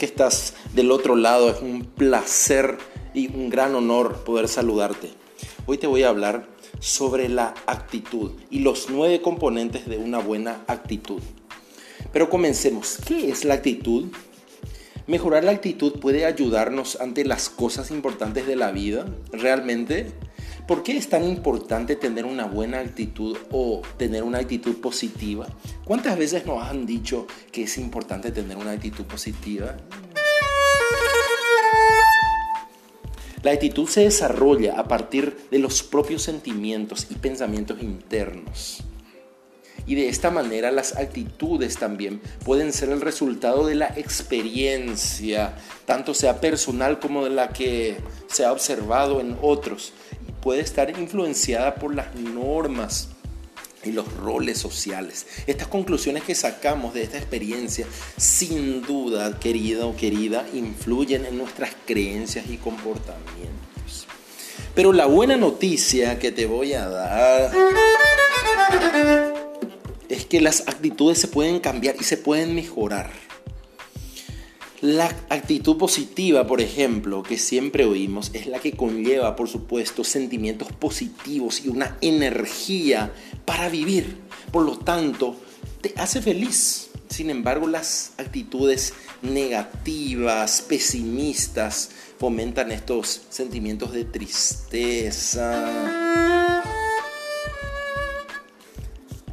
Que estás del otro lado, es un placer y un gran honor poder saludarte. Hoy te voy a hablar sobre la actitud y los nueve componentes de una buena actitud. Pero comencemos. ¿Qué es la actitud? Mejorar la actitud puede ayudarnos ante las cosas importantes de la vida. ¿Realmente? ¿Por qué es tan importante tener una buena actitud o tener una actitud positiva? ¿Cuántas veces nos han dicho que es importante tener una actitud positiva? La actitud se desarrolla a partir de los propios sentimientos y pensamientos internos. Y de esta manera las actitudes también pueden ser el resultado de la experiencia, tanto sea personal como de la que se ha observado en otros. Puede estar influenciada por las normas y los roles sociales. Estas conclusiones que sacamos de esta experiencia, sin duda, querida o querida, influyen en nuestras creencias y comportamientos. Pero la buena noticia que te voy a dar es que las actitudes se pueden cambiar y se pueden mejorar. La actitud positiva, por ejemplo, que siempre oímos, es la que conlleva, por supuesto, sentimientos positivos y una energía para vivir. Por lo tanto, te hace feliz. Sin embargo, las actitudes negativas, pesimistas, fomentan estos sentimientos de tristeza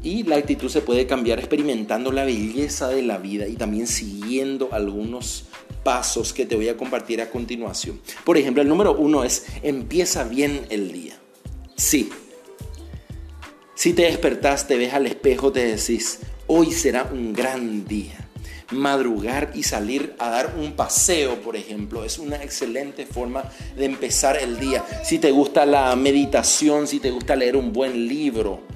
y la actitud se puede cambiar experimentando la belleza de la vida y también siguiendo algunos pasos que te voy a compartir a continuación. Por ejemplo, el número uno es empieza bien el día. Sí. Si te despertás, te ves al espejo, te decís, hoy será un gran día. Madrugar y salir a dar un paseo, por ejemplo, es una excelente forma de empezar el día. Si te gusta la meditación, si te gusta leer un buen libro,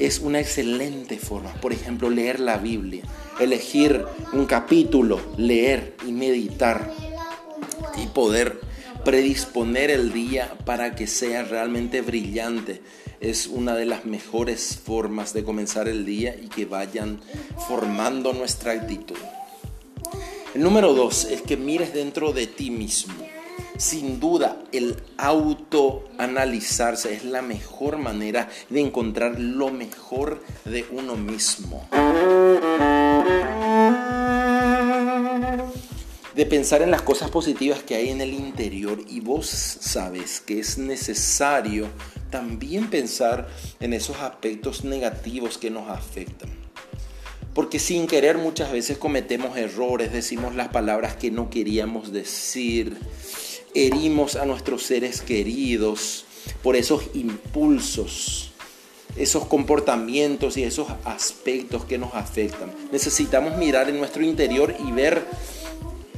es una excelente forma. Por ejemplo, leer la Biblia, elegir un capítulo, leer y meditar y poder predisponer el día para que sea realmente brillante. Es una de las mejores formas de comenzar el día y que vayan formando nuestra actitud. El número dos es que mires dentro de ti mismo. Sin duda, el autoanalizarse es la mejor manera de encontrar lo mejor de uno mismo. De pensar en las cosas positivas que hay en el interior y vos sabes que es necesario también pensar en esos aspectos negativos que nos afectan. Porque sin querer muchas veces cometemos errores, decimos las palabras que no queríamos decir, herimos a nuestros seres queridos por esos impulsos, esos comportamientos y esos aspectos que nos afectan. Necesitamos mirar en nuestro interior y ver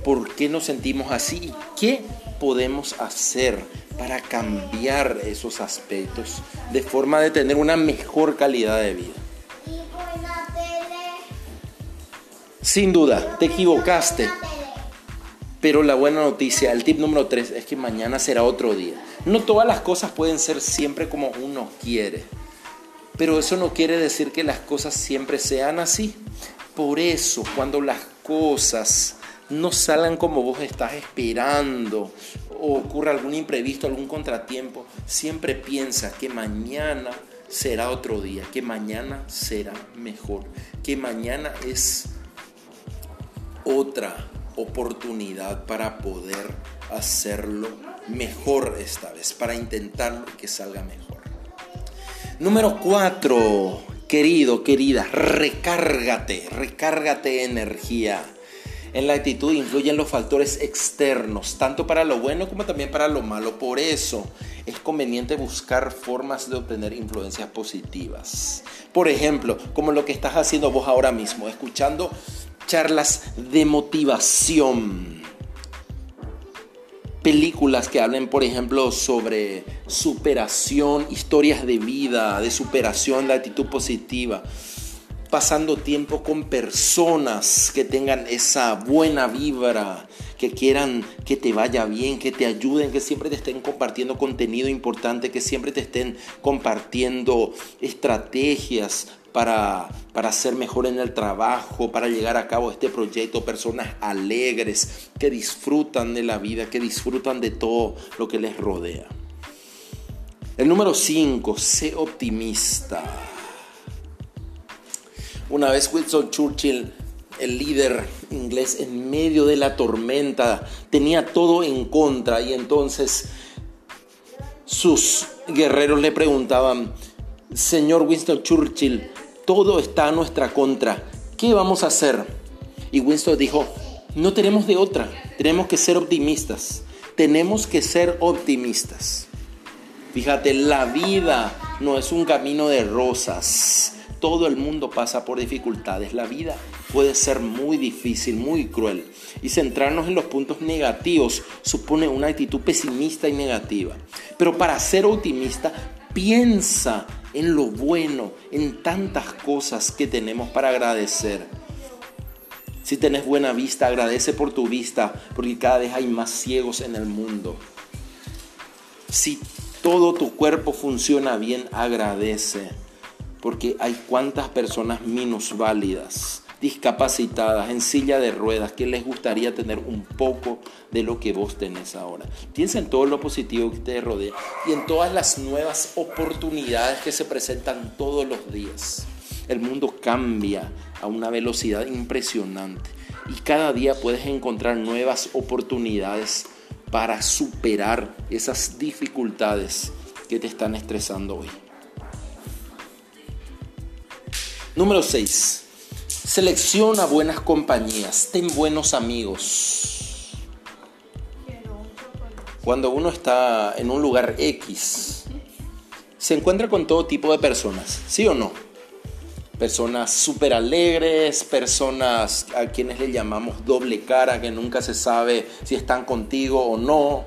por qué nos sentimos así y qué podemos hacer para cambiar esos aspectos de forma de tener una mejor calidad de vida. Sin duda, te equivocaste. Pero la buena noticia, el tip número 3 es que mañana será otro día. No todas las cosas pueden ser siempre como uno quiere. Pero eso no quiere decir que las cosas siempre sean así. Por eso, cuando las cosas no salgan como vos estás esperando o ocurra algún imprevisto, algún contratiempo, siempre piensa que mañana será otro día, que mañana será mejor, que mañana es otra oportunidad para poder hacerlo mejor esta vez, para intentarlo que salga mejor. Número 4, querido, querida, recárgate, recárgate energía. En la actitud influyen los factores externos, tanto para lo bueno como también para lo malo. Por eso es conveniente buscar formas de obtener influencias positivas. Por ejemplo, como lo que estás haciendo vos ahora mismo, escuchando charlas de motivación. Películas que hablen, por ejemplo, sobre superación, historias de vida, de superación, de actitud positiva. Pasando tiempo con personas que tengan esa buena vibra, que quieran que te vaya bien, que te ayuden, que siempre te estén compartiendo contenido importante, que siempre te estén compartiendo estrategias para, para ser mejor en el trabajo, para llegar a cabo este proyecto, personas alegres, que disfrutan de la vida, que disfrutan de todo lo que les rodea. El número 5, sé optimista. Una vez Winston Churchill, el líder inglés en medio de la tormenta, tenía todo en contra y entonces sus guerreros le preguntaban, Señor Winston Churchill, todo está a nuestra contra, ¿qué vamos a hacer? Y Winston dijo, no tenemos de otra, tenemos que ser optimistas, tenemos que ser optimistas. Fíjate, la vida no es un camino de rosas. Todo el mundo pasa por dificultades. La vida puede ser muy difícil, muy cruel. Y centrarnos en los puntos negativos supone una actitud pesimista y negativa. Pero para ser optimista, piensa en lo bueno, en tantas cosas que tenemos para agradecer. Si tenés buena vista, agradece por tu vista, porque cada vez hay más ciegos en el mundo. Si todo tu cuerpo funciona bien, agradece. Porque hay cuantas personas minusválidas, discapacitadas, en silla de ruedas, que les gustaría tener un poco de lo que vos tenés ahora. Piensa en todo lo positivo que te rodea y en todas las nuevas oportunidades que se presentan todos los días. El mundo cambia a una velocidad impresionante y cada día puedes encontrar nuevas oportunidades para superar esas dificultades que te están estresando hoy. Número 6. Selecciona buenas compañías, ten buenos amigos. Cuando uno está en un lugar X, se encuentra con todo tipo de personas, ¿sí o no? personas súper alegres, personas a quienes le llamamos doble cara, que nunca se sabe si están contigo o no.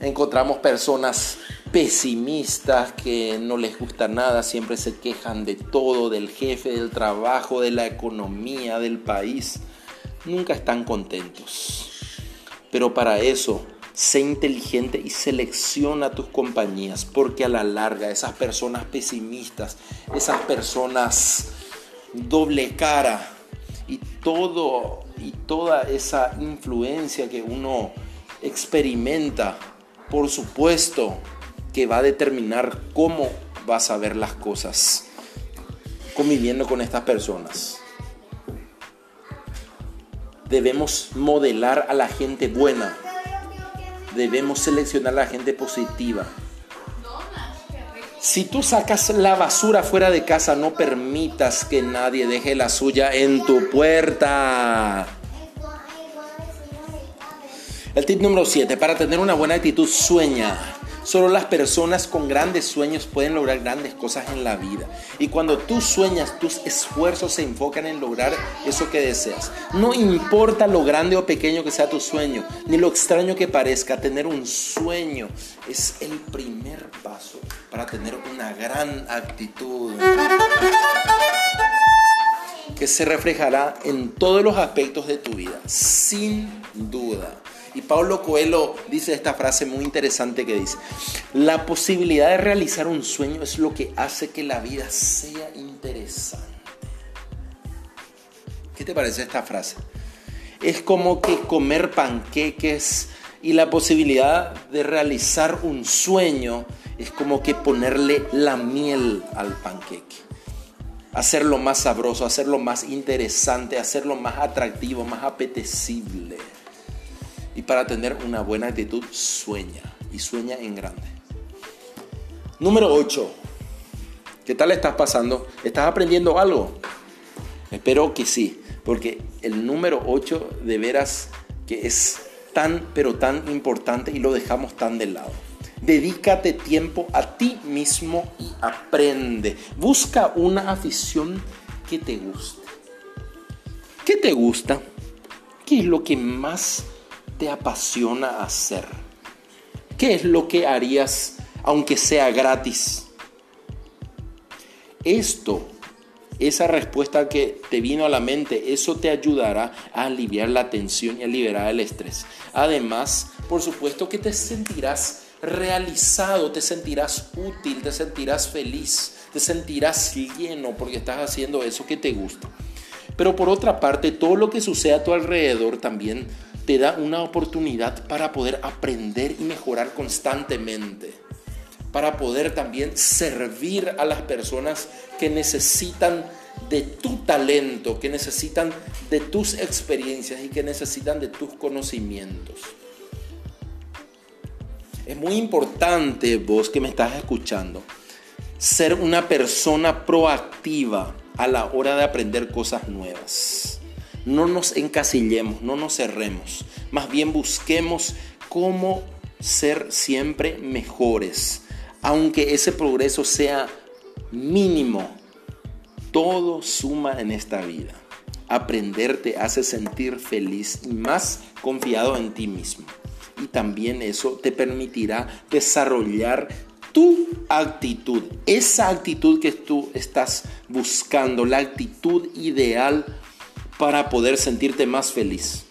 Encontramos personas pesimistas que no les gusta nada, siempre se quejan de todo, del jefe, del trabajo, de la economía, del país. Nunca están contentos. Pero para eso Sé inteligente y selecciona tus compañías, porque a la larga esas personas pesimistas, esas personas doble cara y todo y toda esa influencia que uno experimenta, por supuesto que va a determinar cómo vas a ver las cosas conviviendo con estas personas. Debemos modelar a la gente buena debemos seleccionar a la gente positiva. Si tú sacas la basura fuera de casa, no permitas que nadie deje la suya en tu puerta. El tip número 7, para tener una buena actitud, sueña. Solo las personas con grandes sueños pueden lograr grandes cosas en la vida. Y cuando tú sueñas, tus esfuerzos se enfocan en lograr eso que deseas. No importa lo grande o pequeño que sea tu sueño, ni lo extraño que parezca, tener un sueño es el primer paso para tener una gran actitud que se reflejará en todos los aspectos de tu vida, sin duda. Y Pablo Coelho dice esta frase muy interesante que dice, la posibilidad de realizar un sueño es lo que hace que la vida sea interesante. ¿Qué te parece esta frase? Es como que comer panqueques y la posibilidad de realizar un sueño es como que ponerle la miel al panqueque. Hacerlo más sabroso, hacerlo más interesante, hacerlo más atractivo, más apetecible. Para tener una buena actitud, sueña y sueña en grande. Número 8. ¿Qué tal estás pasando? ¿Estás aprendiendo algo? Espero que sí, porque el número 8 de veras que es tan, pero tan importante y lo dejamos tan de lado. Dedícate tiempo a ti mismo y aprende. Busca una afición que te guste. ¿Qué te gusta? ¿Qué es lo que más apasiona hacer? ¿Qué es lo que harías aunque sea gratis? Esto, esa respuesta que te vino a la mente, eso te ayudará a aliviar la tensión y a liberar el estrés. Además, por supuesto que te sentirás realizado, te sentirás útil, te sentirás feliz, te sentirás lleno porque estás haciendo eso que te gusta. Pero por otra parte, todo lo que sucede a tu alrededor también te da una oportunidad para poder aprender y mejorar constantemente, para poder también servir a las personas que necesitan de tu talento, que necesitan de tus experiencias y que necesitan de tus conocimientos. Es muy importante, vos que me estás escuchando, ser una persona proactiva a la hora de aprender cosas nuevas. No nos encasillemos, no nos cerremos. Más bien busquemos cómo ser siempre mejores. Aunque ese progreso sea mínimo, todo suma en esta vida. Aprender te hace sentir feliz y más confiado en ti mismo. Y también eso te permitirá desarrollar tu actitud, esa actitud que tú estás buscando, la actitud ideal para poder sentirte más feliz.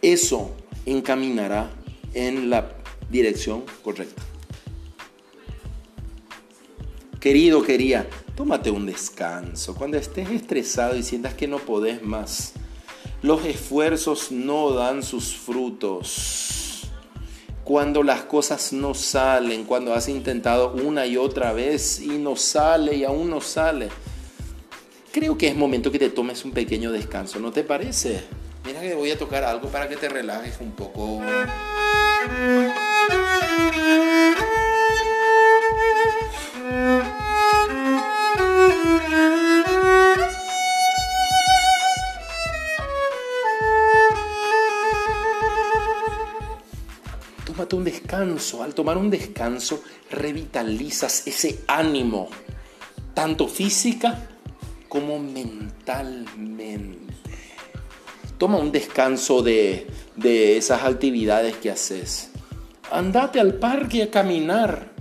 Eso encaminará en la dirección correcta. Querido, quería, tómate un descanso. Cuando estés estresado y sientas que no podés más, los esfuerzos no dan sus frutos cuando las cosas no salen, cuando has intentado una y otra vez y no sale y aún no sale. Creo que es momento que te tomes un pequeño descanso, ¿no te parece? Mira que voy a tocar algo para que te relajes un poco. un descanso. Al tomar un descanso, revitalizas ese ánimo, tanto física como mentalmente. Toma un descanso de, de esas actividades que haces. Andate al parque a caminar.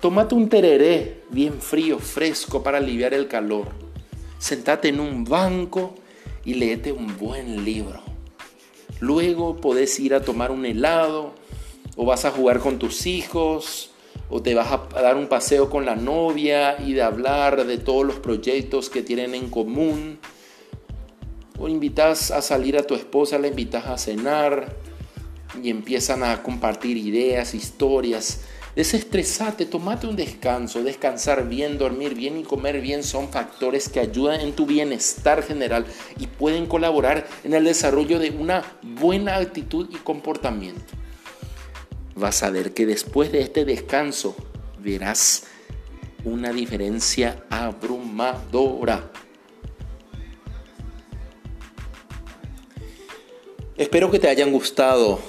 Tómate un tereré bien frío, fresco para aliviar el calor. Sentate en un banco y léete un buen libro. Luego podés ir a tomar un helado o vas a jugar con tus hijos o te vas a dar un paseo con la novia y de hablar de todos los proyectos que tienen en común. O invitas a salir a tu esposa, la invitas a cenar y empiezan a compartir ideas, historias. Desestresate, tomate un descanso. Descansar bien, dormir bien y comer bien son factores que ayudan en tu bienestar general y pueden colaborar en el desarrollo de una buena actitud y comportamiento. Vas a ver que después de este descanso verás una diferencia abrumadora. Espero que te hayan gustado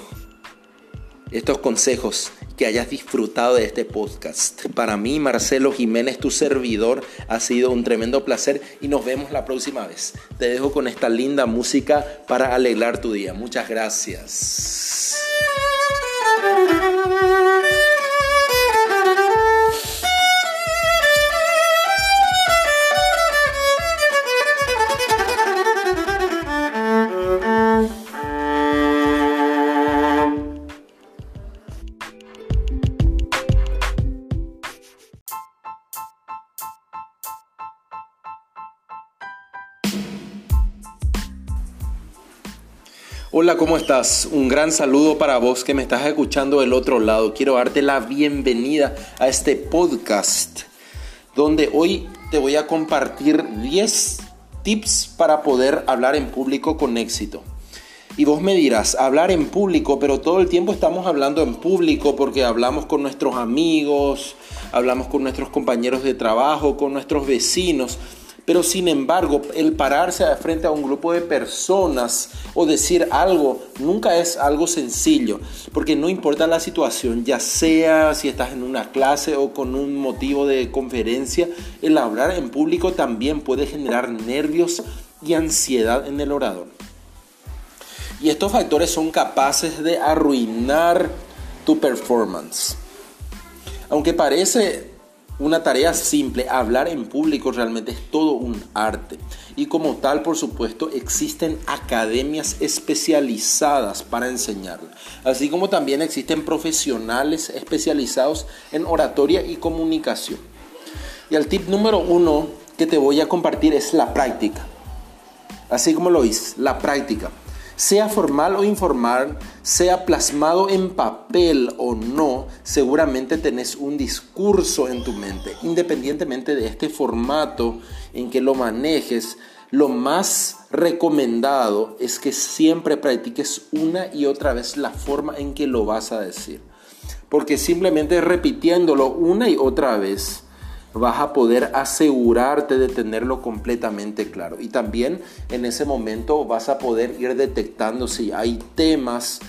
estos consejos que hayas disfrutado de este podcast. Para mí, Marcelo Jiménez, tu servidor, ha sido un tremendo placer y nos vemos la próxima vez. Te dejo con esta linda música para alegrar tu día. Muchas gracias. Hola, ¿cómo estás? Un gran saludo para vos que me estás escuchando del otro lado. Quiero darte la bienvenida a este podcast donde hoy te voy a compartir 10 tips para poder hablar en público con éxito. Y vos me dirás, hablar en público, pero todo el tiempo estamos hablando en público porque hablamos con nuestros amigos, hablamos con nuestros compañeros de trabajo, con nuestros vecinos. Pero sin embargo, el pararse frente a un grupo de personas o decir algo nunca es algo sencillo, porque no importa la situación, ya sea si estás en una clase o con un motivo de conferencia, el hablar en público también puede generar nervios y ansiedad en el orador. Y estos factores son capaces de arruinar tu performance. Aunque parece una tarea simple, hablar en público realmente es todo un arte. Y como tal, por supuesto, existen academias especializadas para enseñarlo. Así como también existen profesionales especializados en oratoria y comunicación. Y el tip número uno que te voy a compartir es la práctica. Así como lo hice, la práctica sea formal o informal, sea plasmado en papel o no, seguramente tenés un discurso en tu mente. Independientemente de este formato en que lo manejes, lo más recomendado es que siempre practiques una y otra vez la forma en que lo vas a decir. Porque simplemente repitiéndolo una y otra vez, vas a poder asegurarte de tenerlo completamente claro. Y también en ese momento vas a poder ir detectando si hay temas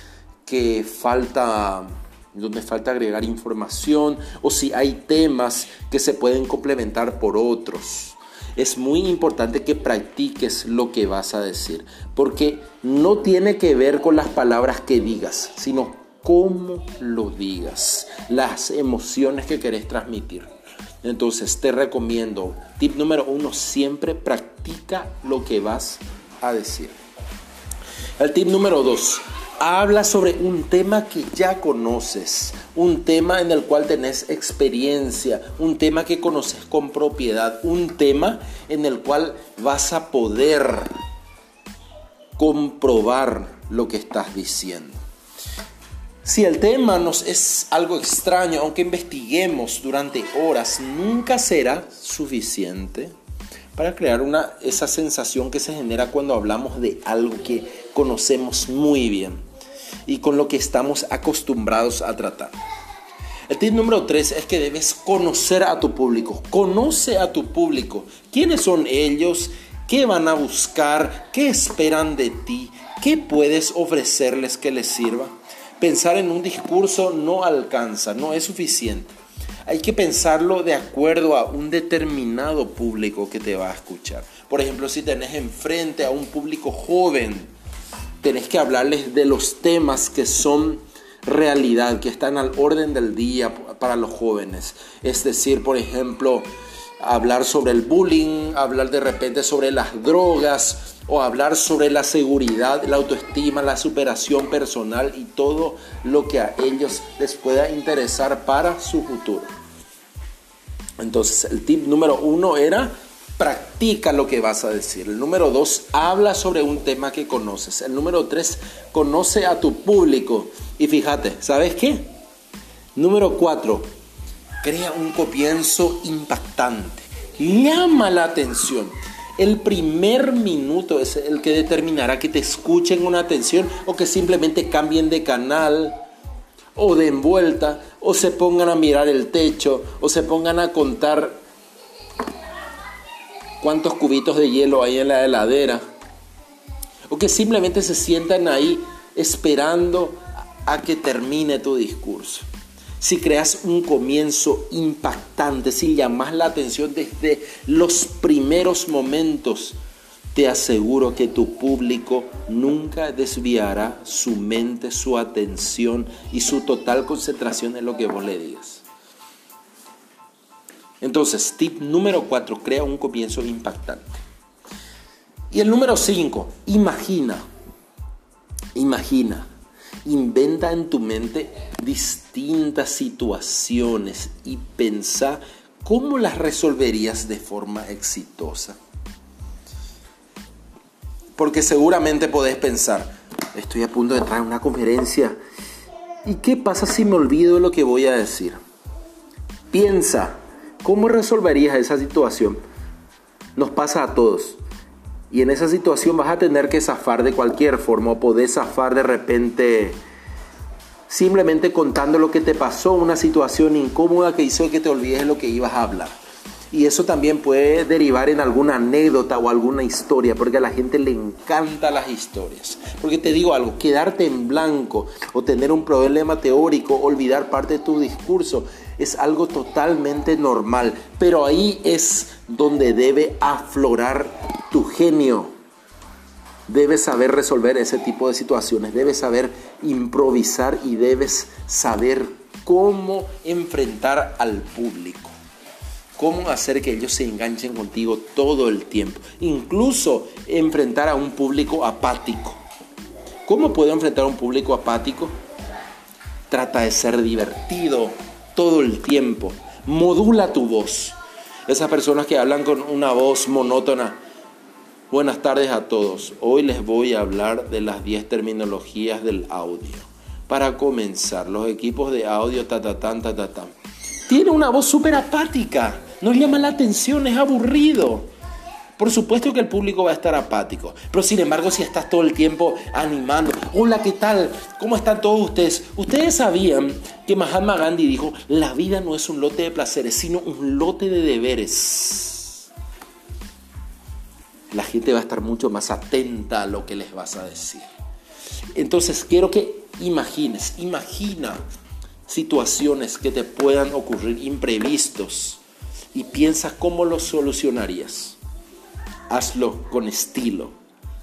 que falta donde falta agregar información o si hay temas que se pueden complementar por otros. Es muy importante que practiques lo que vas a decir, porque no tiene que ver con las palabras que digas, sino cómo lo digas, las emociones que querés transmitir. Entonces te recomiendo, tip número uno, siempre practica lo que vas a decir. El tip número dos, habla sobre un tema que ya conoces, un tema en el cual tenés experiencia, un tema que conoces con propiedad, un tema en el cual vas a poder comprobar lo que estás diciendo. Si el tema nos es algo extraño, aunque investiguemos durante horas, nunca será suficiente para crear una, esa sensación que se genera cuando hablamos de algo que conocemos muy bien y con lo que estamos acostumbrados a tratar. El tip número tres es que debes conocer a tu público. Conoce a tu público. ¿Quiénes son ellos? ¿Qué van a buscar? ¿Qué esperan de ti? ¿Qué puedes ofrecerles que les sirva? Pensar en un discurso no alcanza, no es suficiente. Hay que pensarlo de acuerdo a un determinado público que te va a escuchar. Por ejemplo, si tenés enfrente a un público joven, tenés que hablarles de los temas que son realidad, que están al orden del día para los jóvenes. Es decir, por ejemplo, hablar sobre el bullying, hablar de repente sobre las drogas, o hablar sobre la seguridad, la autoestima, la superación personal y todo lo que a ellos les pueda interesar para su futuro. Entonces, el tip número uno era practica lo que vas a decir. El número dos, habla sobre un tema que conoces. El número tres, conoce a tu público. Y fíjate, ¿sabes qué? Número cuatro, crea un comienzo impactante. Llama la atención. El primer minuto es el que determinará que te escuchen una atención o que simplemente cambien de canal o de envuelta o se pongan a mirar el techo o se pongan a contar cuántos cubitos de hielo hay en la heladera o que simplemente se sientan ahí esperando a que termine tu discurso si creas un comienzo impactante, si llamas la atención desde los primeros momentos, te aseguro que tu público nunca desviará su mente, su atención y su total concentración en lo que vos le digas. Entonces, tip número 4, crea un comienzo impactante. Y el número 5, imagina, imagina Inventa en tu mente distintas situaciones y pensa cómo las resolverías de forma exitosa. Porque seguramente podés pensar, estoy a punto de entrar en una conferencia. ¿Y qué pasa si me olvido lo que voy a decir? Piensa, ¿cómo resolverías esa situación? Nos pasa a todos. Y en esa situación vas a tener que zafar de cualquier forma o podés zafar de repente simplemente contando lo que te pasó, una situación incómoda que hizo que te olvides de lo que ibas a hablar. Y eso también puede derivar en alguna anécdota o alguna historia, porque a la gente le encantan las historias. Porque te digo algo, quedarte en blanco o tener un problema teórico, olvidar parte de tu discurso, es algo totalmente normal. Pero ahí es donde debe aflorar tu genio. Debes saber resolver ese tipo de situaciones, debes saber improvisar y debes saber cómo enfrentar al público. cómo hacer que ellos se enganchen contigo todo el tiempo. Incluso enfrentar a un público apático. ¿Cómo puedo enfrentar a un público apático? Trata de ser divertido todo el tiempo. Modula tu voz. Esas personas que hablan con una voz monótona. Buenas tardes a todos. Hoy les voy a hablar de las 10 terminologías del audio. Para comenzar, los equipos de audio, ta ta ta ta ta. Tiene una voz súper apática. No llama la atención, es aburrido. Por supuesto que el público va a estar apático, pero sin embargo si estás todo el tiempo animando, hola, ¿qué tal? ¿Cómo están todos ustedes? Ustedes sabían que Mahatma Gandhi dijo, la vida no es un lote de placeres, sino un lote de deberes. La gente va a estar mucho más atenta a lo que les vas a decir. Entonces quiero que imagines, imagina situaciones que te puedan ocurrir imprevistos y piensa cómo los solucionarías. Hazlo con estilo,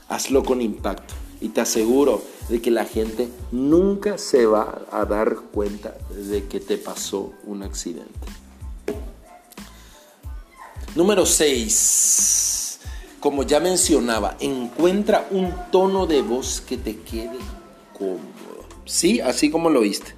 hazlo con impacto y te aseguro de que la gente nunca se va a dar cuenta de que te pasó un accidente. Número 6. Como ya mencionaba, encuentra un tono de voz que te quede cómodo. Sí, así como lo viste.